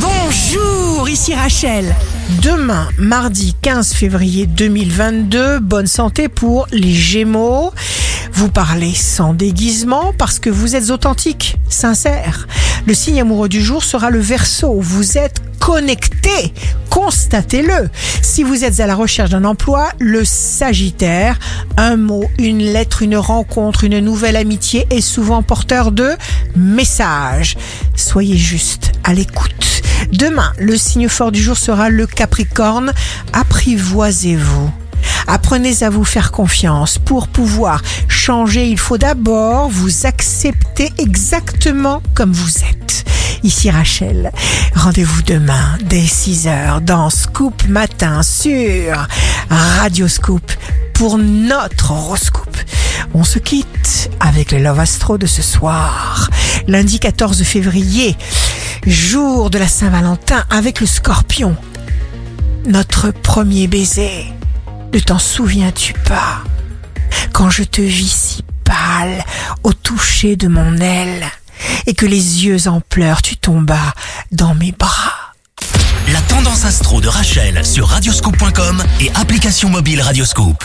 Bonjour, ici Rachel. Demain, mardi 15 février 2022, bonne santé pour les Gémeaux. Vous parlez sans déguisement parce que vous êtes authentique, sincère. Le signe amoureux du jour sera le Verseau. Vous êtes connecté, constatez-le. Si vous êtes à la recherche d'un emploi, le Sagittaire, un mot, une lettre, une rencontre, une nouvelle amitié est souvent porteur de messages. Soyez juste à l'écoute. Demain, le signe fort du jour sera le Capricorne. Apprivoisez-vous. Apprenez à vous faire confiance. Pour pouvoir changer, il faut d'abord vous accepter exactement comme vous êtes. Ici Rachel. Rendez-vous demain dès 6h dans Scoop Matin sur Radio Scoop pour notre horoscope. On se quitte avec le Love Astro de ce soir. Lundi 14 février, jour de la Saint-Valentin avec le scorpion. Notre premier baiser. Ne t'en souviens-tu pas? Quand je te vis si pâle au toucher de mon aile et que les yeux en pleurs tu tombas dans mes bras. La tendance astro de Rachel sur radioscope.com et application mobile Radioscope.